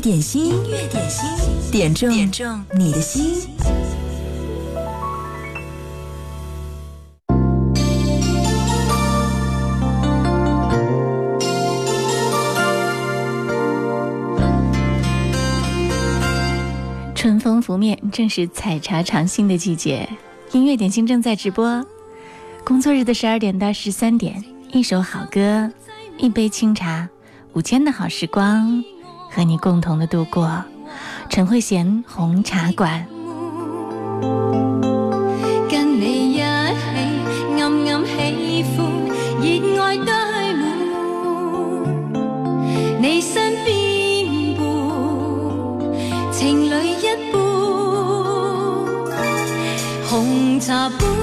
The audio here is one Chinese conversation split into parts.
点心，音乐点心，点中点中你的心。春风拂面，正是采茶尝新的季节。音乐点心正在直播，工作日的十二点到十三点，一首好歌，一杯清茶，午间的好时光。和你共同的度过，陈慧娴红茶馆。跟你一起暗暗喜欢，热爱堆满你身边伴，情侣一杯红茶杯。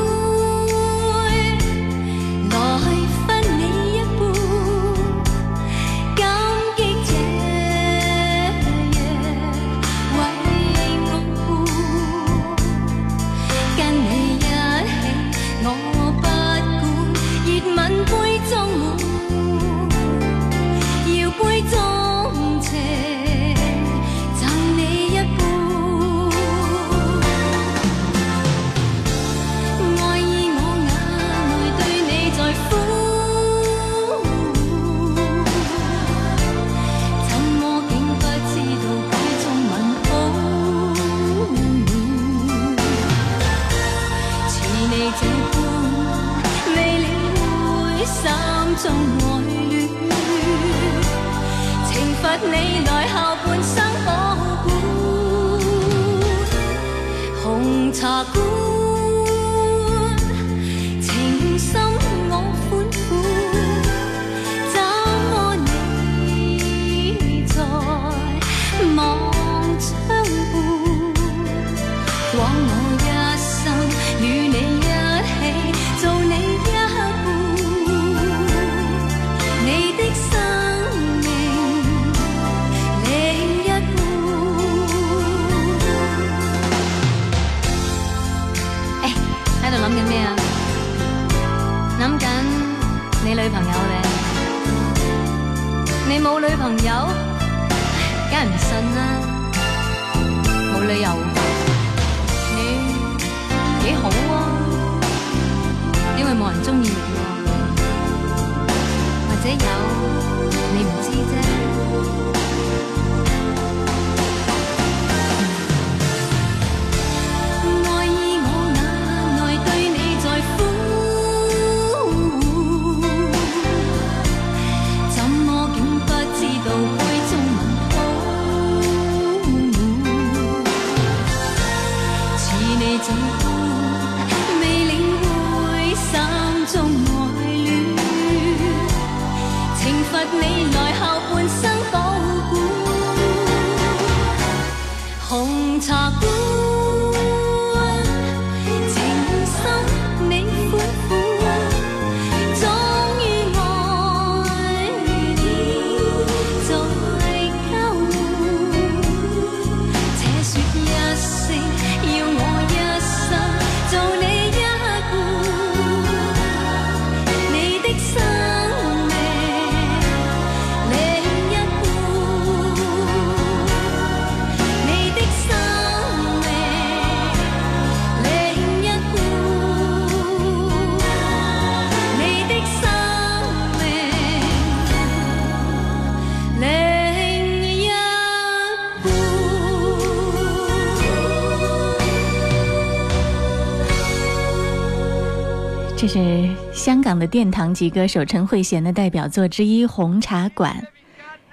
是香港的殿堂级歌手陈慧娴的代表作之一《红茶馆》。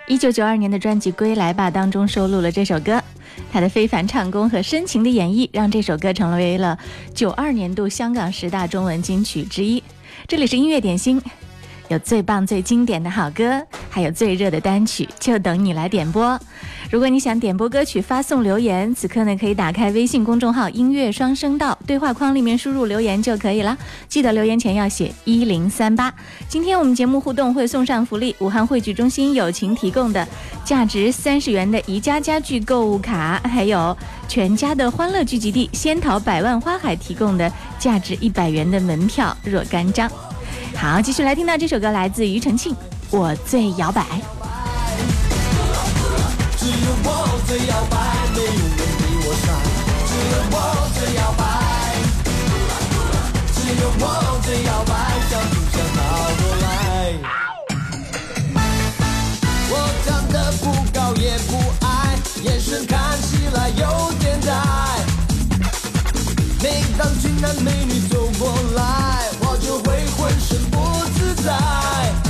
一九九二年的专辑《归来吧》当中收录了这首歌，她的非凡唱功和深情的演绎，让这首歌成为了九二年度香港十大中文金曲之一。这里是音乐点心。有最棒、最经典的好歌，还有最热的单曲，就等你来点播。如果你想点播歌曲，发送留言，此刻呢可以打开微信公众号“音乐双声道”，对话框里面输入留言就可以了。记得留言前要写一零三八。今天我们节目互动会送上福利：武汉汇聚中心友情提供的价值三十元的宜家家具购物卡，还有全家的欢乐聚集地仙桃百万花海提供的价值一百元的门票若干张。好，继续来听到这首歌，来自庾澄庆，《我最摇摆》。只有我最摇摆，没有人比我帅。只有我最摇摆，只有我最摇摆，想不想倒过来？我长得不高也不矮，眼神看起来有点呆。每当俊男美女。不自在。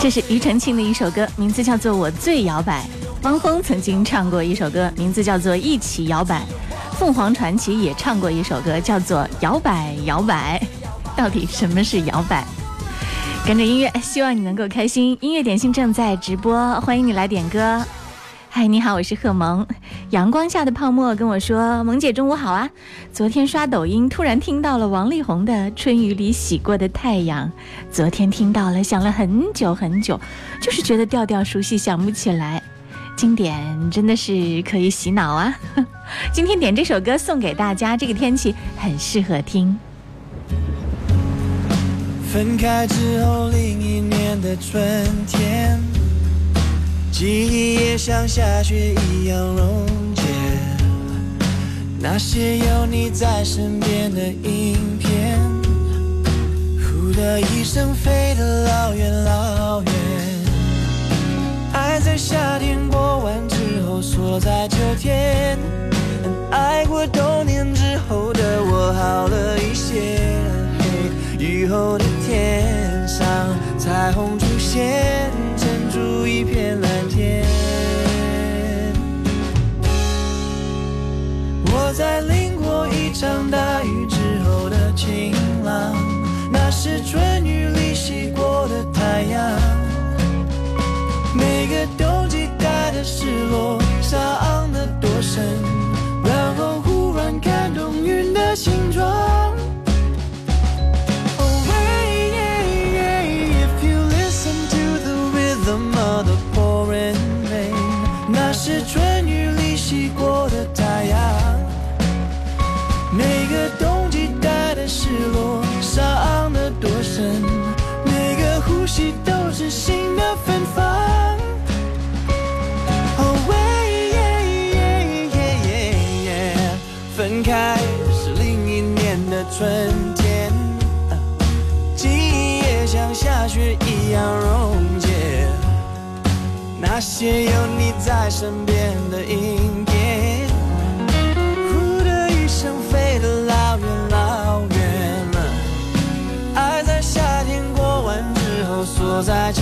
这是庾澄庆的一首歌，名字叫做《我最摇摆》。汪峰曾经唱过一首歌，名字叫做《一起摇摆》。凤凰传奇也唱过一首歌，叫做《摇摆摇摆》。到底什么是摇摆？跟着音乐，希望你能够开心。音乐点心正在直播，欢迎你来点歌。嗨，你好，我是贺萌。阳光下的泡沫跟我说：“萌姐，中午好啊！昨天刷抖音，突然听到了王力宏的《春雨里洗过的太阳》，昨天听到了，想了很久很久，就是觉得调调熟悉，想不起来。经典真的是可以洗脑啊！今天点这首歌送给大家，这个天气很适合听。分开之后，另一年的春天，记忆也像下雪一样溶解。那些有你在身边的影片，呼的一声飞得老远老远。爱在夏天过完之后锁在秋天，爱过冬落，伤得多深，然后忽然看懂云的形状。些有你在身边的阴天。呼的一声，飞得老远老远了。爱在夏天过完之后，锁在秋。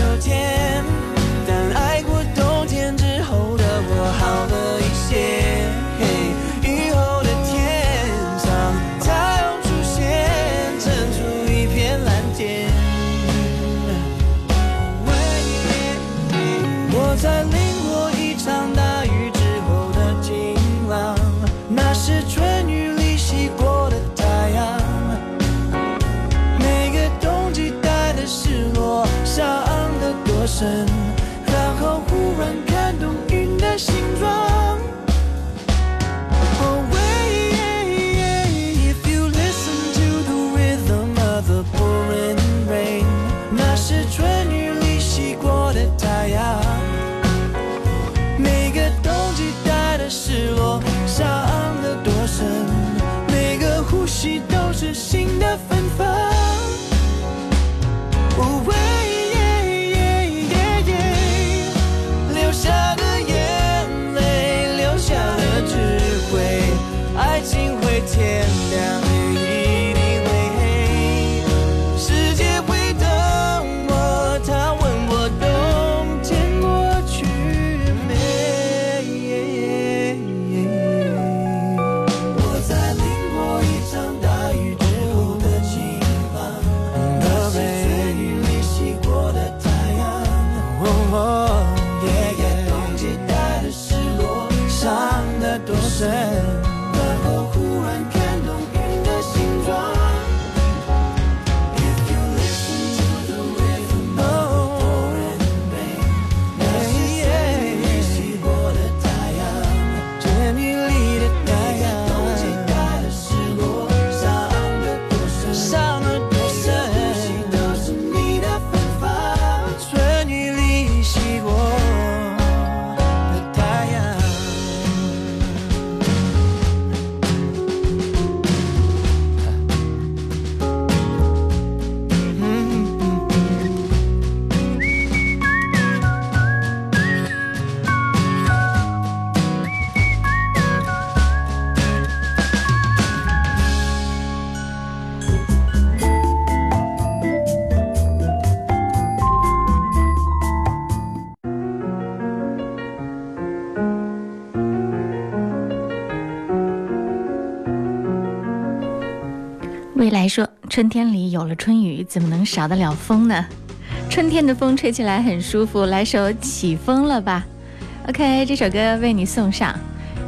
来说春天里有了春雨，怎么能少得了风呢？春天的风吹起来很舒服。来首起风了吧？ok，这首歌为你送上，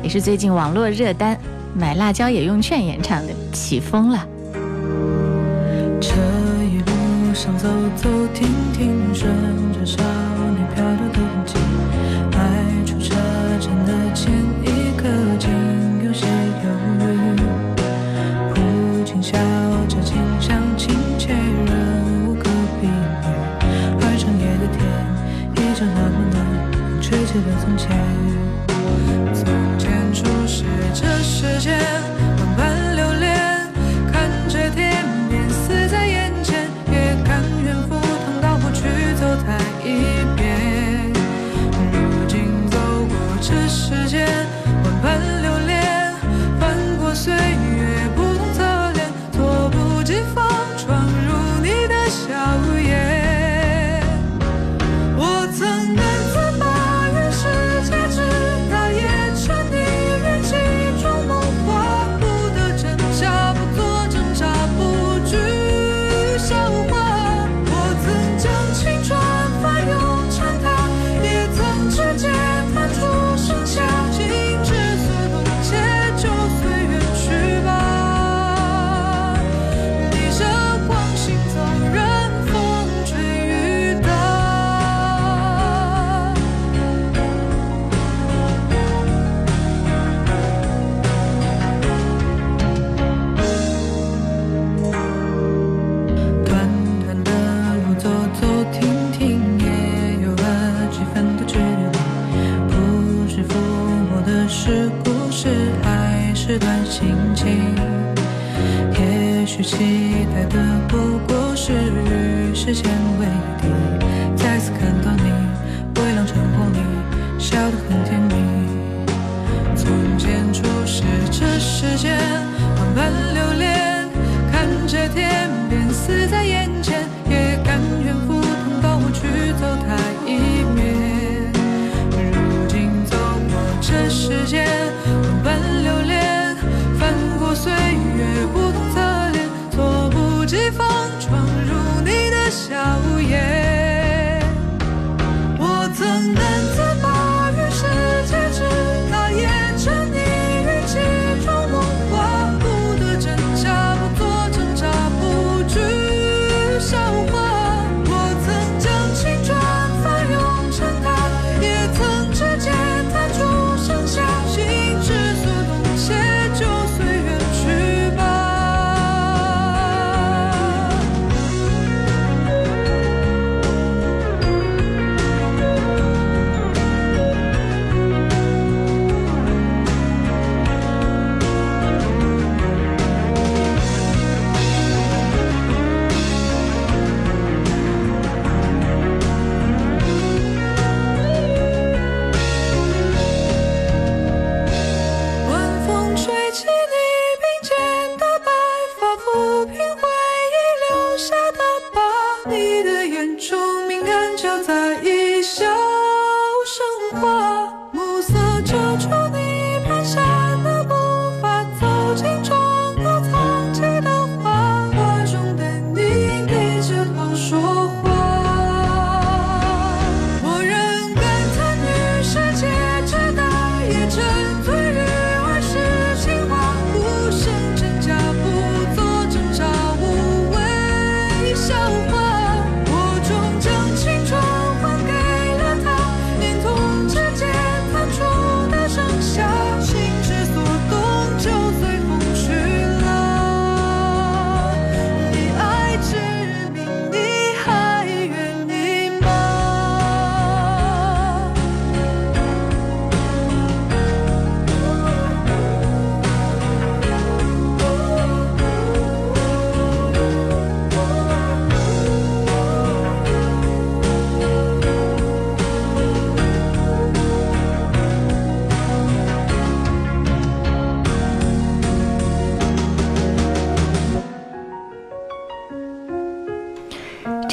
也是最近网络热单，买辣椒也用券演唱的。起风了。这一路上走走停停，顺着山。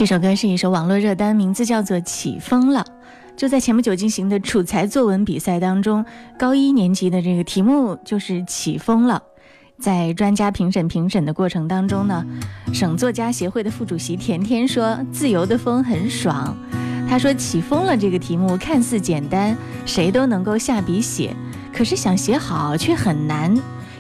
首歌是一首网络热单，名字叫做《起风了》。就在前不久进行的楚才作文比赛当中，高一年级的这个题目就是“起风了”。在专家评审评审的过程当中呢，省作家协会的副主席田田说：“自由的风很爽。”他说：“起风了这个题目看似简单，谁都能够下笔写，可是想写好却很难，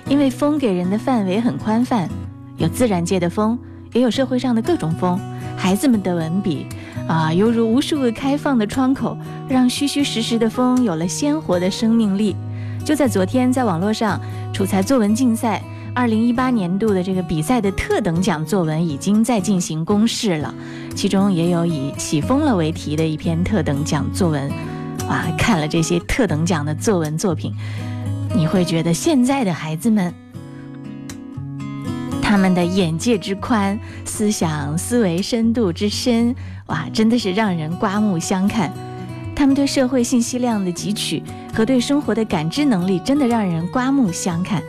因为风给人的范围很宽泛，有自然界的风，也有社会上的各种风。”孩子们的文笔，啊，犹如无数个开放的窗口，让虚虚实实的风有了鲜活的生命力。就在昨天，在网络上，楚才作文竞赛二零一八年度的这个比赛的特等奖作文已经在进行公示了，其中也有以“起风了”为题的一篇特等奖作文。哇，看了这些特等奖的作文作品，你会觉得现在的孩子们。他们的眼界之宽，思想思维深度之深，哇，真的是让人刮目相看。他们对社会信息量的汲取和对生活的感知能力，真的让人刮目相看。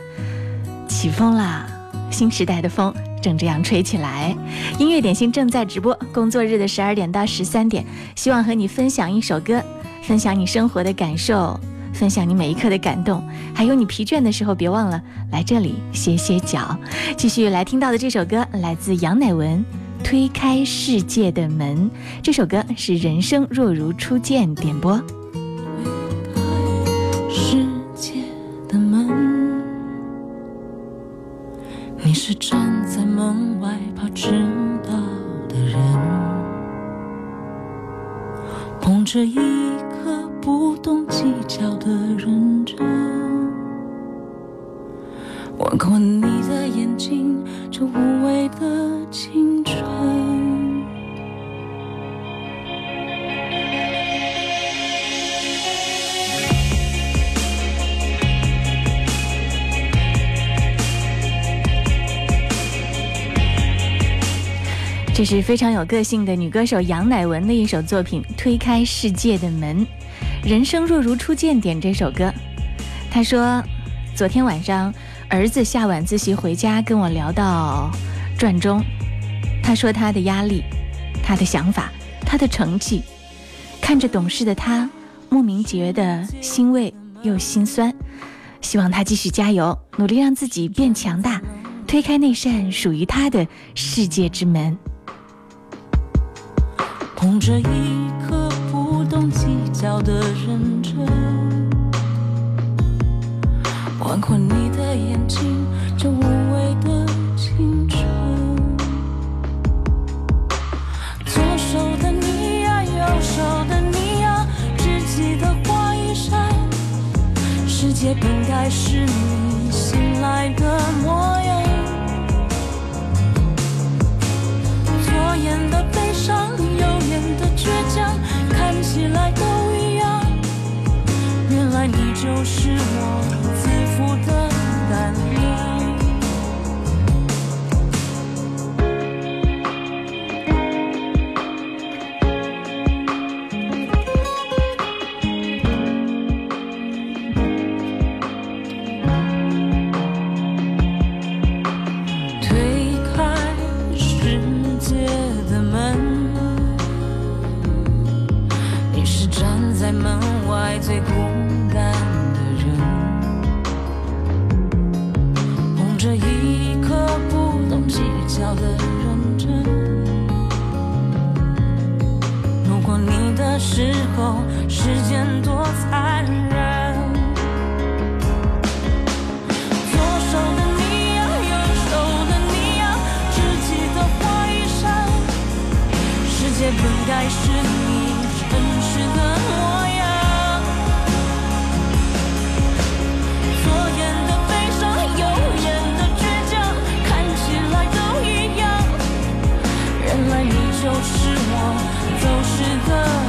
起风啦！新时代的风正这样吹起来。音乐点心正在直播，工作日的十二点到十三点，希望和你分享一首歌，分享你生活的感受。分享你每一刻的感动，还有你疲倦的时候，别忘了来这里歇歇脚。继续来听到的这首歌来自杨乃文，《推开世界的门》。这首歌是《人生若如初见》点播。是非常有个性的女歌手杨乃文的一首作品《推开世界的门》。人生若如初见，点这首歌。他说，昨天晚上儿子下晚自习回家，跟我聊到转中。他说他的压力，他的想法，他的成绩，看着懂事的他，莫名觉得欣慰又心酸。希望他继续加油，努力让自己变强大，推开那扇属于他的世界之门。捧着一颗不懂计较的认真，换过你的眼睛，这无畏的青春。左手的你呀，右手的你呀，只记得花一扇，世界本该是你就是我时候，时间多残忍。左手的你呀，右手的你呀，知己的花衣裳。世界本该是你真实的模样。左眼的悲伤，右眼的倔强，看起来都一样。原来你就是我走失的。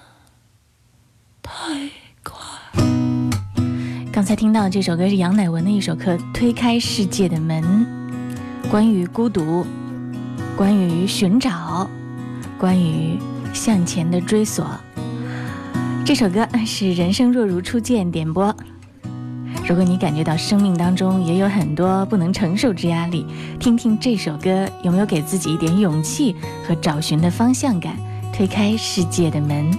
刚才听到这首歌是杨乃文的一首歌《推开世界的门》，关于孤独，关于寻找，关于向前的追索。这首歌是人生若如初见点播。如果你感觉到生命当中也有很多不能承受之压力，听听这首歌有没有给自己一点勇气和找寻的方向感，推开世界的门。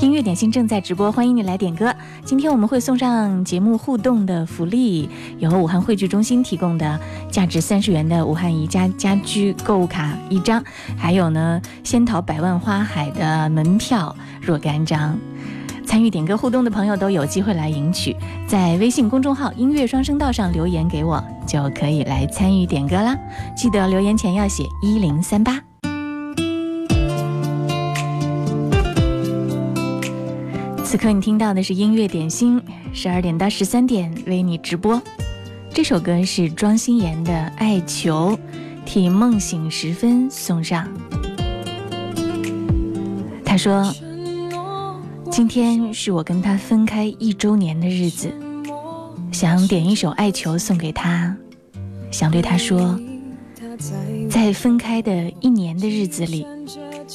音乐点心正在直播，欢迎你来点歌。今天我们会送上节目互动的福利，由武汉汇聚中心提供的价值三十元的武汉宜家家居购物卡一张，还有呢仙桃百万花海的门票若干张。参与点歌互动的朋友都有机会来赢取，在微信公众号“音乐双声道”上留言给我，就可以来参与点歌啦。记得留言前要写一零三八。此刻你听到的是音乐点心，十二点到十三点为你直播。这首歌是庄心妍的《爱球》，替梦醒时分送上。他说。今天是我跟他分开一周年的日子，想点一首《爱球》送给他，想对他说，在分开的一年的日子里，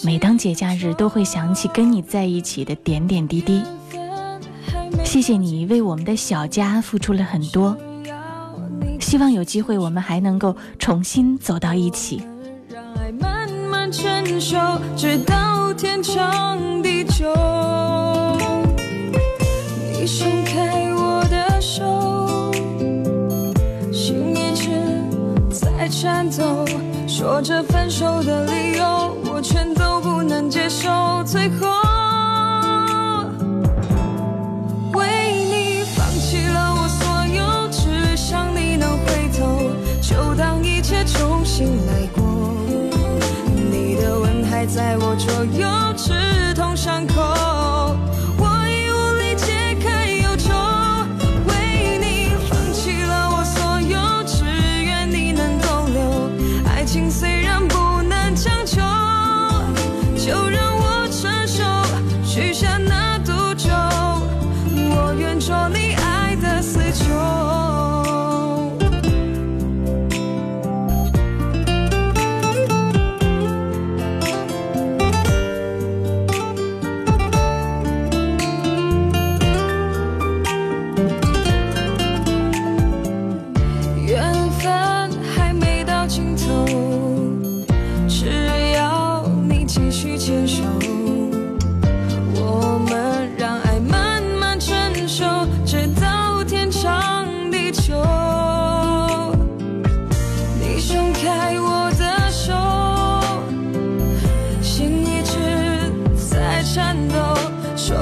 每当节假日都会想起跟你在一起的点点滴滴。谢谢你为我们的小家付出了很多，希望有机会我们还能够重新走到一起。直到天长地久。在颤抖，说着分手的理由，我全都不能接受。最后，为你放弃了我所有，只想你能回头，就当一切重新来过。你的吻还在我左右，刺痛伤口。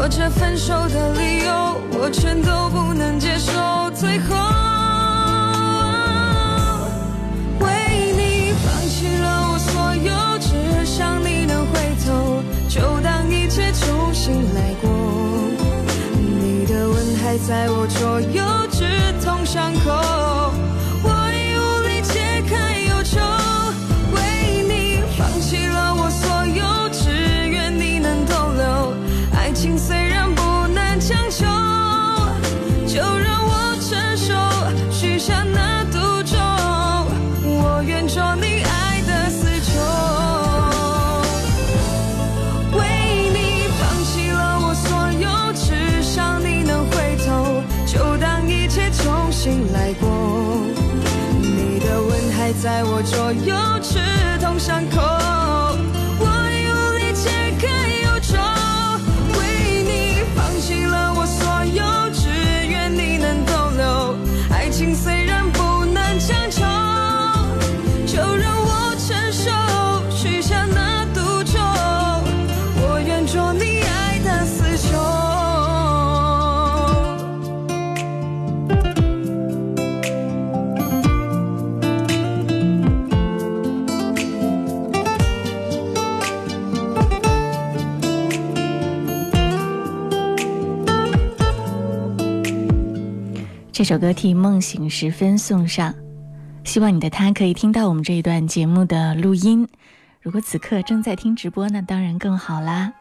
这分手的理由，我全都不能接受。最后，为你放弃了我所有，只想你能回头，就当一切重新来过。你的吻还在我左右，直痛伤口。在我左右，刺痛伤口。这首歌替梦醒时分送上，希望你的他可以听到我们这一段节目的录音。如果此刻正在听直播，那当然更好啦。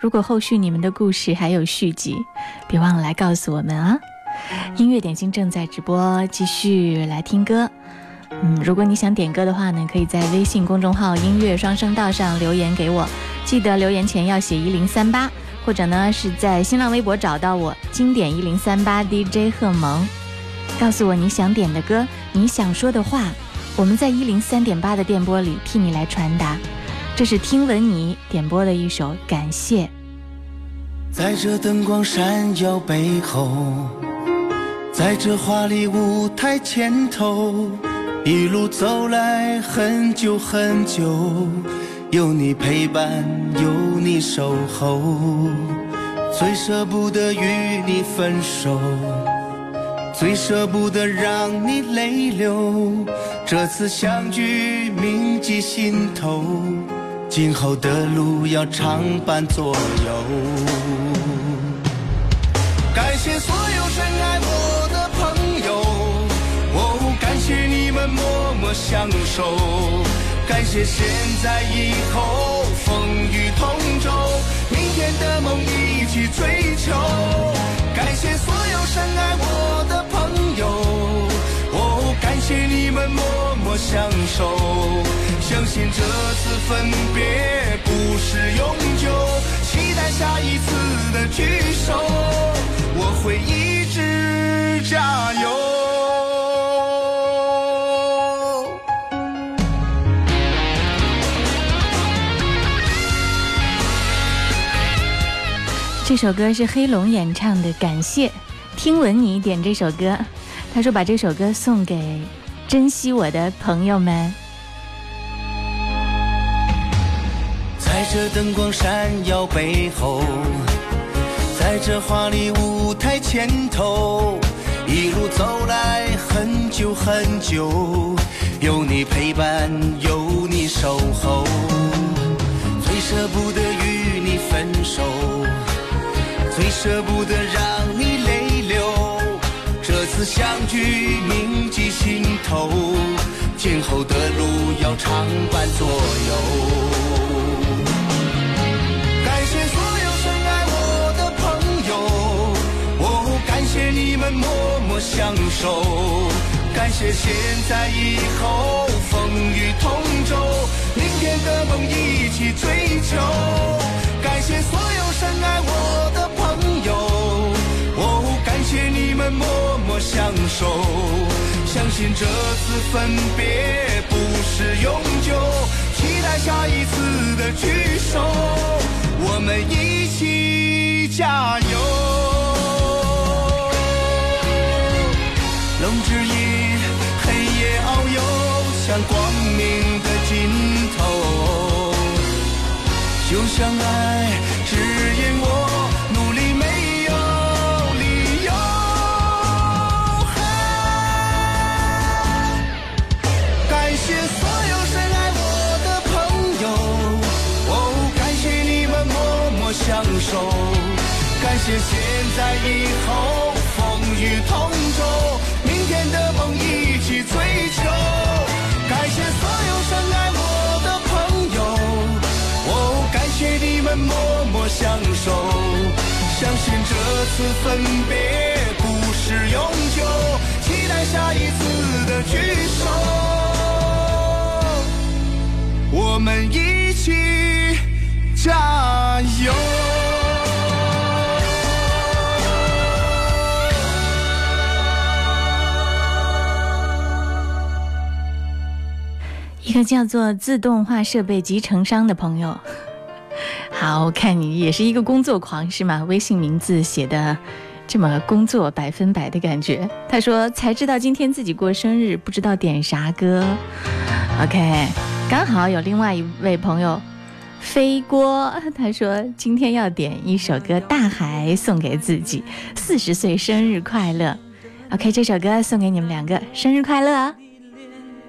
如果后续你们的故事还有续集，别忘了来告诉我们啊！音乐点心正在直播，继续来听歌。嗯，如果你想点歌的话呢，可以在微信公众号“音乐双声道”上留言给我，记得留言前要写一零三八。或者呢，是在新浪微博找到我，经典一零三八 DJ 贺萌，告诉我你想点的歌，你想说的话，我们在一零三点八的电波里替你来传达。这是听闻你点播的一首感谢。在这灯光闪耀背后，在这华丽舞台前头，一路走来很久很久。有你陪伴，有你守候，最舍不得与你分手，最舍不得让你泪流。这次相聚铭记心头，今后的路要常伴左右。感谢所有深爱我的朋友，哦，感谢你们默默相守。感谢现在以后风雨同舟，明天的梦一起追求。感谢所有深爱我的朋友，哦，感谢你们默默相守。相信这次分别不是永久，期待下一次的聚首，我会一直加油。这首歌是黑龙演唱的，感谢听闻你点这首歌。他说把这首歌送给珍惜我的朋友们。在这灯光闪耀背后，在这华丽舞台前头，一路走来很久很久，有你陪伴，有你守候，最舍不得与你分手。舍不得让你泪流，这次相聚铭记心头，今后的路要常伴左右。感谢所有深爱我的朋友，哦，感谢你们默默相守，感谢现在以后风雨同舟，明天的梦一起追求，感谢所有深爱我的。默默相守，相信这次分别不是永久，期待下一次的聚首，我们一起加油。龙之影，黑夜遨游向光明的尽头，就像爱谢现在以后风雨同舟，明天的梦一起追求。感谢所有深爱我的朋友，哦，感谢你们默默相守。相信这次分别不是永久，期待下一次的聚首，我们一起加油。个叫做自动化设备集成商的朋友，好，我看你也是一个工作狂是吗？微信名字写的这么工作百分百的感觉。他说才知道今天自己过生日，不知道点啥歌。OK，刚好有另外一位朋友飞锅，他说今天要点一首歌《大海》送给自己，四十岁生日快乐。OK，这首歌送给你们两个，生日快乐。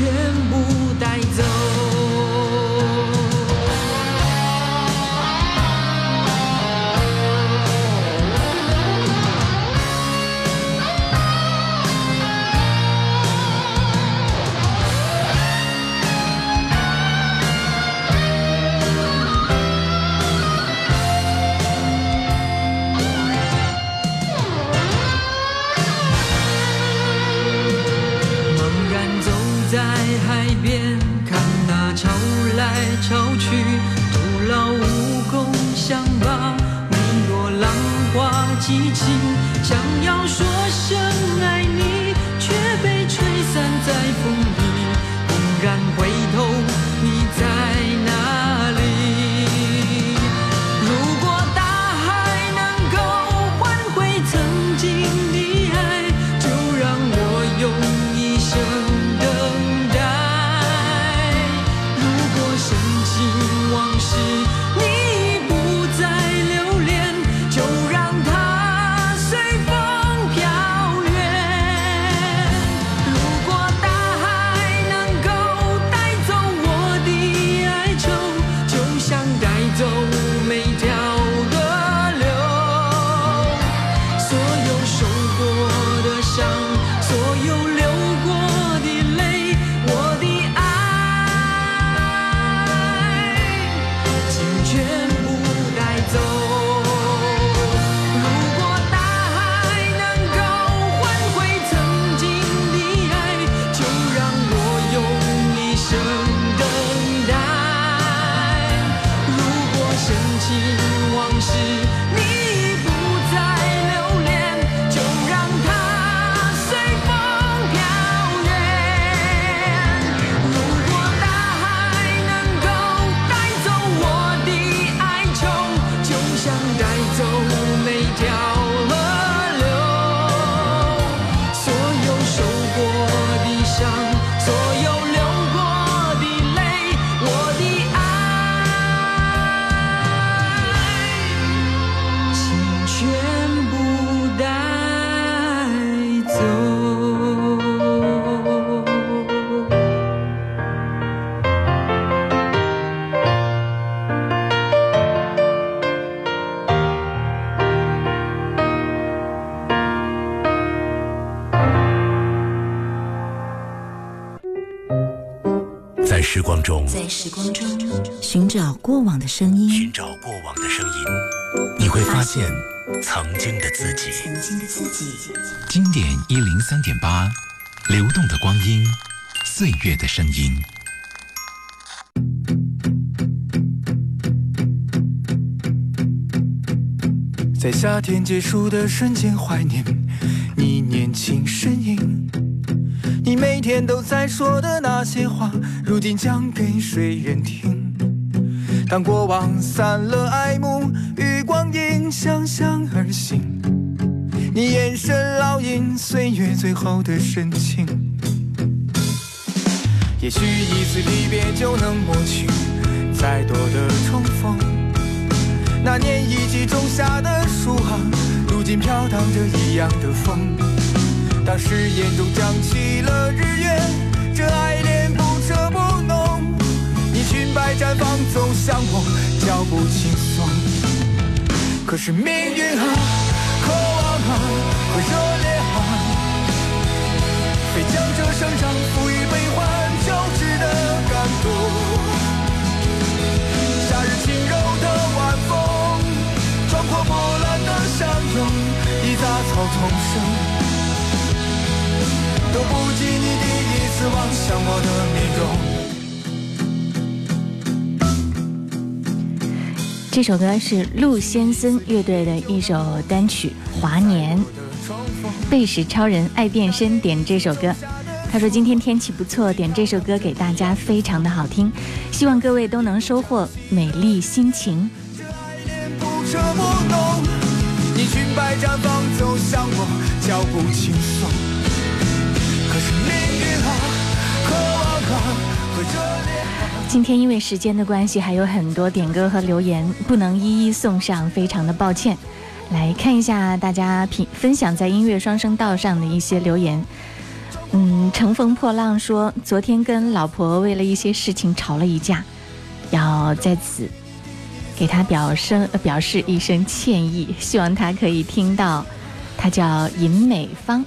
全部带走。光中在时光中寻找过往的声音，寻找过往的声音，你会发现曾经的自己。曾经的自己。经典一零三点八，流动的光阴，岁月的声音。在夏天结束的瞬间，怀念你年轻身影。你每天都在说的那些话，如今讲给谁人听？当过往散了爱慕，与光阴相向而行。你眼神烙印岁月最后的深情。也许一次离别就能抹去再多的重逢。那年一起种下的树啊，如今飘荡着一样的风。当誓言中讲起了日月，这爱恋不折不浓。你裙摆绽放，走向我，脚步轻松。可是命运啊，渴望啊，和热烈啊，非将这生长赋予悲欢交织的感动。夏日轻柔的晚风，撞破波澜的相拥，一杂草丛生。都不及你第一次望向我的面容。这首歌是陆先森乐队的一首单曲《华年》，贝什超人爱变身点这首歌。他说今天天气不错，点这首歌给大家，非常的好听，希望各位都能收获美丽心情。不彻不浓，你裙摆绽放，走向我，脚步轻松。今天因为时间的关系，还有很多点歌和留言不能一一送上，非常的抱歉。来看一下大家品分享在音乐双声道上的一些留言。嗯，乘风破浪说，昨天跟老婆为了一些事情吵了一架，要在此给他表声表示一声歉意，希望他可以听到。他叫尹美芳，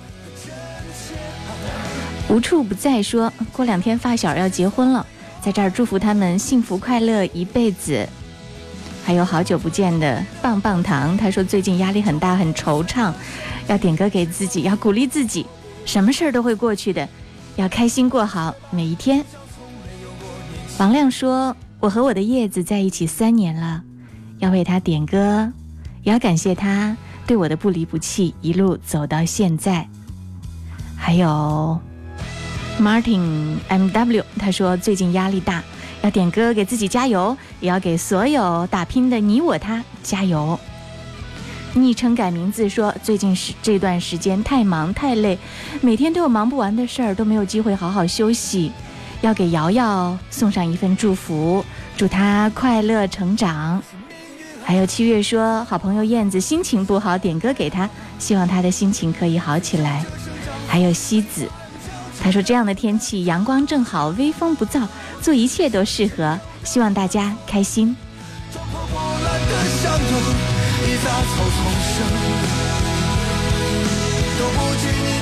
无处不在说，过两天发小要结婚了。在这儿祝福他们幸福快乐一辈子。还有好久不见的棒棒糖，他说最近压力很大，很惆怅，要点歌给自己，要鼓励自己，什么事儿都会过去的，要开心过好每一天。王亮说：“我和我的叶子在一起三年了，要为他点歌，也要感谢他对我的不离不弃，一路走到现在。”还有。Martin M W 他说最近压力大，要点歌给自己加油，也要给所有打拼的你我他加油。昵称改名字说最近是这段时间太忙太累，每天都有忙不完的事儿，都没有机会好好休息，要给瑶瑶送上一份祝福，祝她快乐成长。还有七月说好朋友燕子心情不好，点歌给她，希望她的心情可以好起来。还有西子。他说：“这样的天气，阳光正好，微风不燥，做一切都适合。希望大家开心。”都不及你。